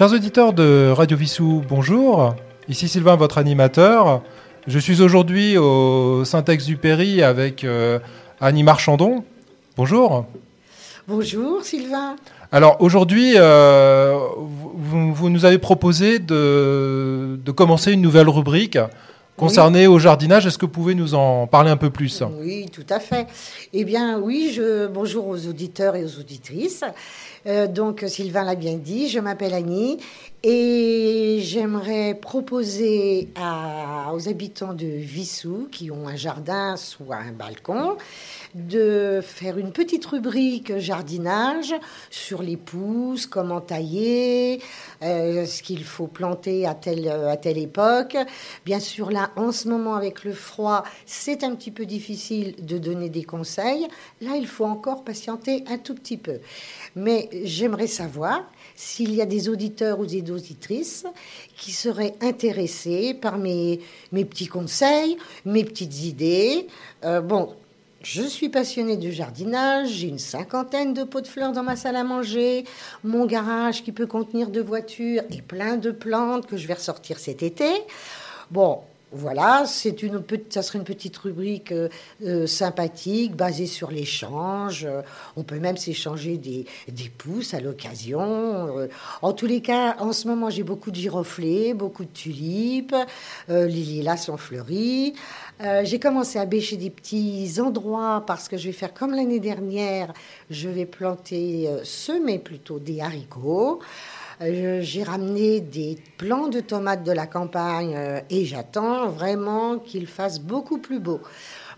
Chers auditeurs de Radio Vissou, bonjour. Ici Sylvain, votre animateur. Je suis aujourd'hui au Saint-Exupéry avec euh, Annie Marchandon. Bonjour. Bonjour Sylvain. Alors aujourd'hui, euh, vous, vous, nous avez proposé de, de, commencer une nouvelle rubrique concernée oui. au jardinage. Est-ce que vous pouvez nous en parler un peu plus? Oui, tout à fait. Eh bien oui, je, bonjour aux auditeurs et aux auditrices. Euh, donc Sylvain l'a bien dit, je m'appelle Annie et j'aimerais proposer aux habitants de Vissou qui ont un jardin soit un balcon de faire une petite rubrique jardinage sur les pousses, comment tailler, euh, ce qu'il faut planter à telle, à telle époque. Bien sûr, là, en ce moment, avec le froid, c'est un petit peu difficile de donner des conseils. Là, il faut encore patienter un tout petit peu. Mais j'aimerais savoir s'il y a des auditeurs ou des auditrices qui seraient intéressés par mes, mes petits conseils, mes petites idées. Euh, bon, je suis passionnée de jardinage, j'ai une cinquantaine de pots de fleurs dans ma salle à manger, mon garage qui peut contenir deux voitures et plein de plantes que je vais ressortir cet été. Bon, voilà, c'est une, ça serait une petite rubrique euh, euh, sympathique, basée sur l'échange. Euh, on peut même s'échanger des, des pousses à l'occasion. En tous les cas, en ce moment, j'ai beaucoup de giroflées, beaucoup de tulipes. les lilas sont fleuris. j'ai commencé à bêcher des petits endroits parce que je vais faire comme l'année dernière. Je vais planter, semer plutôt des haricots. J'ai ramené des plants de tomates de la campagne euh, et j'attends vraiment qu'ils fassent beaucoup plus beau.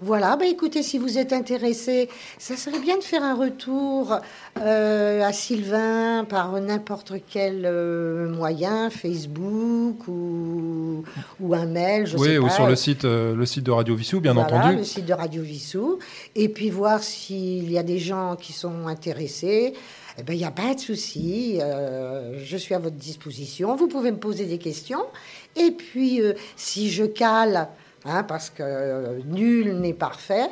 Voilà, bah écoutez, si vous êtes intéressé, ça serait bien de faire un retour euh, à Sylvain par n'importe quel euh, moyen, Facebook ou, ou, un mail, je oui, sais ou pas. sur le site, euh, le site de Radio Vissou, bien voilà, entendu. le site de Radio Vissou. Et puis voir s'il y a des gens qui sont intéressés. Eh ben, il n'y a pas de souci. Euh, je suis à votre disposition. Vous pouvez me poser des questions. Et puis, euh, si je cale, hein, parce que euh, nul n'est parfait,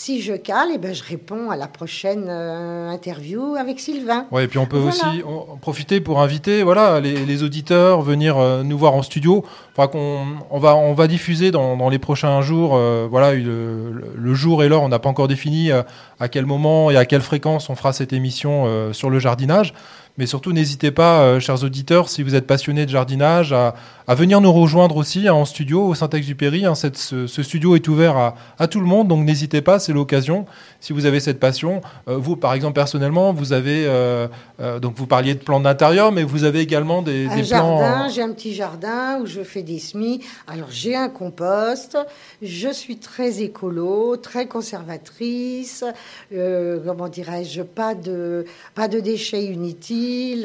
si je cale, eh ben, je réponds à la prochaine euh, interview avec Sylvain. Ouais, et puis on peut voilà. aussi en profiter pour inviter voilà, les, les auditeurs, venir euh, nous voir en studio. Enfin, qu'on, on, va, on va diffuser dans, dans les prochains jours, euh, voilà, le, le, jour et l'heure, on n'a pas encore défini à quel moment et à quelle fréquence on fera cette émission sur le jardinage. Mais surtout, n'hésitez pas, euh, chers auditeurs, si vous êtes passionnés de jardinage, à, à venir nous rejoindre aussi hein, en studio au Saint-Exupéry. Hein, ce, ce, studio est ouvert à, à tout le monde, donc n'hésitez pas, c'est l'occasion. Si vous avez cette passion, euh, vous, par exemple, personnellement, vous avez, euh, donc vous parliez de plans d'intérieur, mais vous avez également des, un des jardin, plans. J'ai un petit jardin où je fais des semis. Alors j'ai un compost. Je suis très écolo, très conservatrice. Comment dirais-je Pas de pas de déchets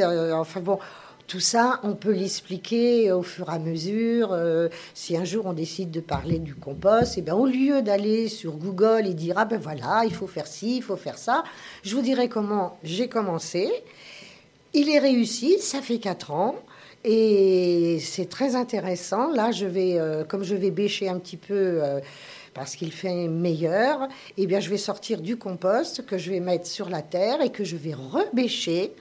Euh, enfin bon. Tout ça, on peut l'expliquer au fur et à mesure. Euh, si un jour on décide de parler du compost, et ben au lieu d'aller sur Google et dire ah ben voilà, il faut faire ci, il faut faire ça, je vous dirai comment j'ai commencé. Il est réussi, ça fait quatre ans. Et c'est très intéressant. Là, je vais, euh, comme je vais bêcher un petit peu parce qu'il fait meilleur, eh bien, je vais sortir du compost que je vais mettre sur la terre et que je vais rebêcher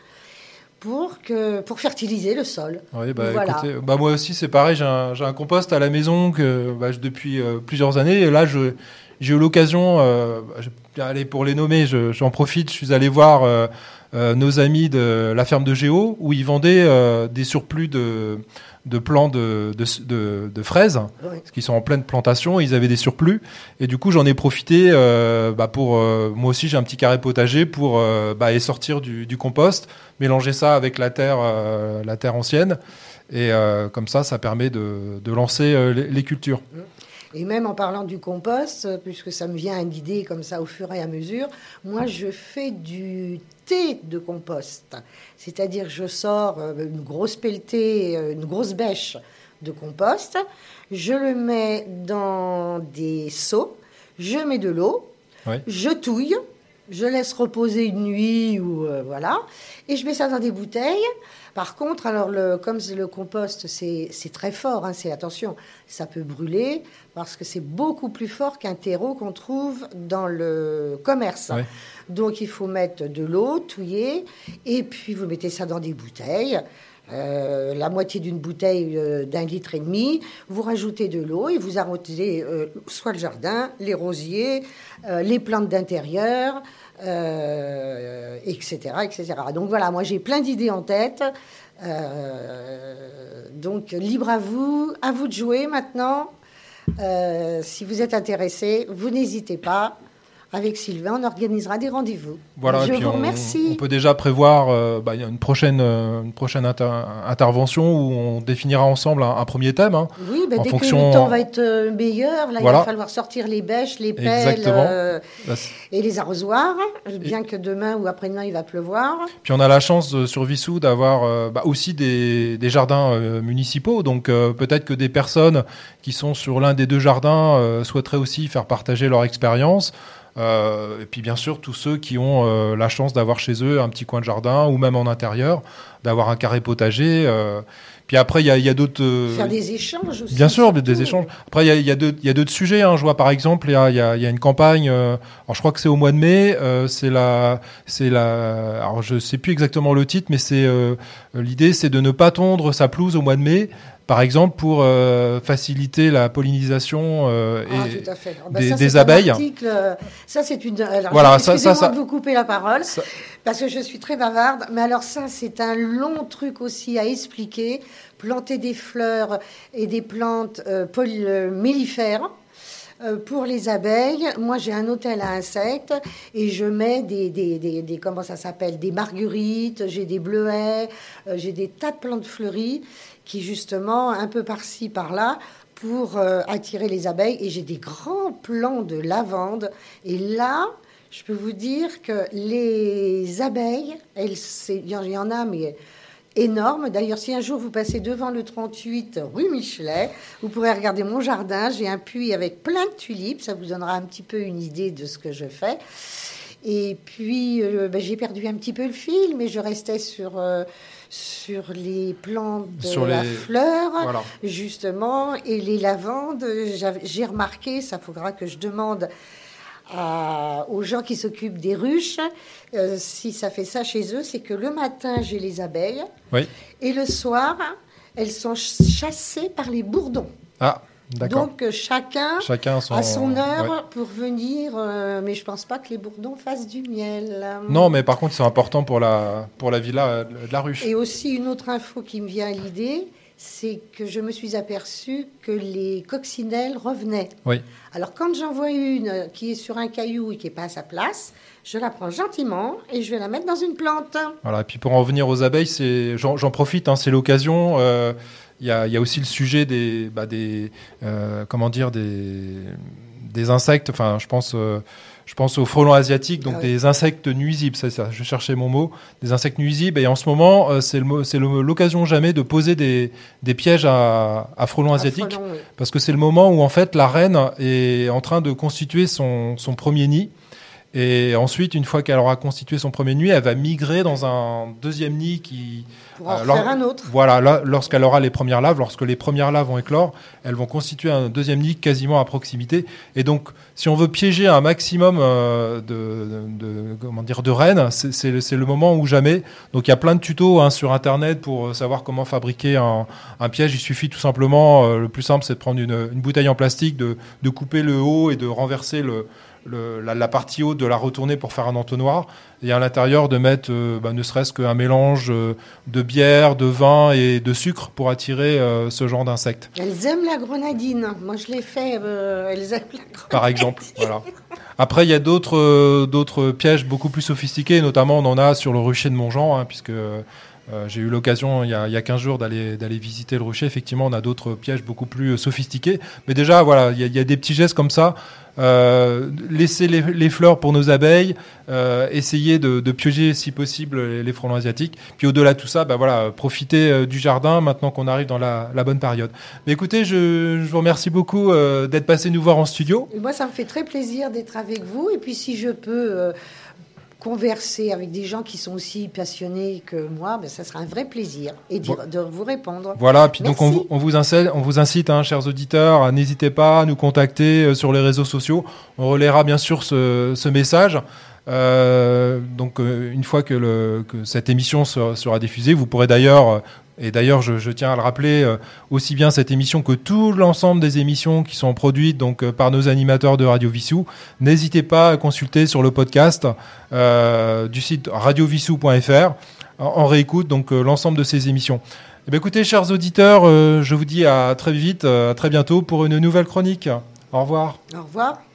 pour, que, pour fertiliser le sol. Oui, bah, voilà. écoutez, bah, moi aussi, c'est pareil. J'ai un, un, compost à la maison que, bah, depuis euh, plusieurs années. Et là, je, j'ai eu l'occasion, euh, allez, pour les nommer, j'en profite, je suis allé voir euh, euh, nos amis de la ferme de Géo, où ils vendaient euh, des surplus de, de plants de, de, de, de fraises, Oui. parce qu'ils sont en pleine plantation, ils avaient des surplus. Et du coup, j'en ai profité euh, bah, pour... euh, moi aussi, j'ai un petit carré potager pour euh, bah, sortir du, du compost, mélanger ça avec la terre, la terre ancienne. Et comme ça, ça permet de, de lancer les, les cultures. Et même en parlant du compost, puisque ça me vient une idée comme ça au fur et à mesure, moi je fais du thé de compost. C'est-à-dire je sors euh, une grosse pelletée, euh, une grosse bêche de compost, je le mets dans des seaux, je mets de l'eau, oui. je touille, je laisse reposer une nuit ou euh, voilà, et je mets ça dans des bouteilles. Par contre, alors le, comme le compost c'est très fort, hein, c'est attention, ça peut brûler parce que c'est beaucoup plus fort qu'un terreau qu'on trouve dans le commerce. Ouais. Donc il faut mettre de l'eau touillée et puis vous mettez ça dans des bouteilles. Euh, la moitié d'une bouteille euh, d'un litre et demi, vous rajoutez de l'eau et vous arrosez euh, soit le jardin, les rosiers, les plantes d'intérieur, etc., etc. Donc voilà, moi j'ai plein d'idées en tête. donc libre à vous, à vous de jouer maintenant. si vous êtes intéressé, vous n'hésitez pas avec Sylvain, on organisera des rendez-vous. Voilà, je vous on, remercie. On peut déjà prévoir euh, bah, une prochaine, euh, une prochaine intervention où on définira ensemble un, premier thème. Hein, oui, bah, dès fonction... que le temps va être euh, meilleur, là, il va falloir sortir les bêches, les pelles et les arrosoirs, bien que demain ou après-demain il va pleuvoir. Puis on a la chance sur Vissou d'avoir bah, aussi des, des jardins municipaux, donc peut-être que des personnes qui sont sur l'un des deux jardins souhaiteraient aussi faire partager leur expérience. Euh, et puis bien sûr tous ceux qui ont euh, la chance d'avoir chez eux un petit coin de jardin ou même en intérieur, d'avoir un carré potager. Euh. Puis après, il y a, a d'autres. Faire des échanges aussi. Bien sûr, des échanges. Après, il y a, y a d'autres sujets. Hein. Je vois par exemple, il y a, y une campagne. alors, je crois que c'est au mois de mai. c'est la, c'est la. Alors, je sais plus exactement le titre, mais c'est l'idée, c'est de ne pas tondre sa pelouse au mois de mai par exemple pour euh, faciliter la pollinisation euh, ah, et ah, bah, des, abeilles. Euh, ça c'est une. Alors, voilà, ça, ça, de vous couper la parole parce que je suis très bavarde. Mais alors ça c'est un long truc aussi à expliquer. Planter des fleurs et des plantes mellifères pour les abeilles, moi j'ai un hôtel à insectes et je mets des, des, des comment ça s'appelle, des marguerites, j'ai des bleuets, j'ai des tas de plantes fleuries qui justement, un peu par-ci, par-là, pour euh, attirer les abeilles. Et j'ai des grands plants de lavande. Et là, je peux vous dire que les abeilles, elles, il y en a, mais énormes. D'ailleurs, si un jour vous passez devant le 38 rue Michelet, vous pourrez regarder mon jardin. J'ai un puits avec plein de tulipes. Ça vous donnera un petit peu une idée de ce que je fais. Et puis, euh, ben, j'ai perdu un petit peu le fil, mais je restais sur... Euh, sur les plantes de la fleur, justement, et les lavandes. J'ai remarqué, ça faudra que je demande aux gens qui s'occupent des ruches, euh, si ça fait ça chez eux, c'est que le matin, j'ai les abeilles, et le soir, elles sont chassées par les bourdons. Ah. Donc euh, chacun, chacun a son heure pour venir, euh, mais je pense pas que les bourdons fassent du miel. Non, mais par contre c'est important pour la, pour la villa de la ruche. Et aussi une autre info qui me vient à l'idée, c'est que je me suis aperçue que les coccinelles revenaient. Oui. Alors quand j'en vois une qui est sur un caillou et qui n'est pas à sa place, je la prends gentiment et je vais la mettre dans une plante. Voilà, et puis pour en venir aux abeilles, j'en profite, hein, c'est l'occasion. Euh, il y, a, aussi le sujet des, bah, des euh, comment dire, des, des insectes. Enfin, je pense, euh, je pense aux frelons asiatiques, donc ah des insectes nuisibles. Ça, ça, je cherchais mon mot, des insectes nuisibles. Et en ce moment, euh, c'est l'occasion jamais de poser des, des pièges à, à frelons asiatiques, parce que c'est le moment où en fait la reine est en train de constituer son, son premier nid. Et ensuite, une fois qu'elle aura constitué son premier nid, elle va migrer dans un deuxième nid qui. Pour en faire un autre. Voilà, lorsqu'elle aura les premières laves, lorsque les premières laves vont éclore, elles vont constituer un deuxième nid quasiment à proximité. Et donc, si on veut piéger un maximum euh, de, de, comment dire, de reines, c'est le moment où jamais. Donc, il y a plein de tutos hein, sur Internet pour euh, savoir comment fabriquer un, un piège. Il suffit tout simplement, euh, le plus simple, c'est de prendre une, une, bouteille en plastique, de, de couper le haut et de renverser le la, partie haute de la retourner pour faire un entonnoir et à l'intérieur de mettre euh, bah, ne serait-ce qu'un mélange euh, de bière, de vin et de sucre pour attirer euh, ce genre d'insectes. Elles aiment la grenadine. Moi, je l'ai fait. elles aiment la grenadine. Par exemple, voilà. Après, il y a d'autres d'autres pièges beaucoup plus sophistiqués, notamment on en a sur le rucher de Montjean, hein, puisque j'ai eu l'occasion il, y a, il 15 jours d'aller visiter le rucher. Effectivement, on a d'autres pièges beaucoup plus sophistiqués. Mais déjà, voilà, il y, a, des petits gestes comme ça euh, laisser les, fleurs pour nos abeilles, euh, essayer de, de, piéger si possible les, frelons asiatiques. Puis au-delà de tout ça, bah voilà, profiter euh, du jardin maintenant qu'on arrive dans la, bonne période. Mais écoutez, je, vous remercie beaucoup euh, d'être passé nous voir en studio. moi, ça me fait très plaisir d'être avec vous. Et puis si je peux converser avec des gens qui sont aussi passionnés que moi, ben, ça sera un vrai plaisir et de, vous répondre. Voilà, puis donc on vous, on vous, incite, on vous incite hein, chers auditeurs, n'hésitez pas à nous contacter euh, sur les réseaux sociaux. On relaiera bien sûr ce, ce message. Euh, donc euh, une fois que, le, que, cette émission sera, sera, diffusée, vous pourrez d'ailleurs Et d'ailleurs, je, tiens à le rappeler, euh, aussi bien cette émission que tout l'ensemble des émissions qui sont produites donc euh, par nos animateurs de Radio Vissou. N'hésitez pas à consulter sur le podcast euh, du site radiovissou.fr. En, réécoute donc l'ensemble de ces émissions. Eh bien, écoutez, chers auditeurs, je vous dis à très vite, à très bientôt pour une nouvelle chronique. Au revoir. Au revoir.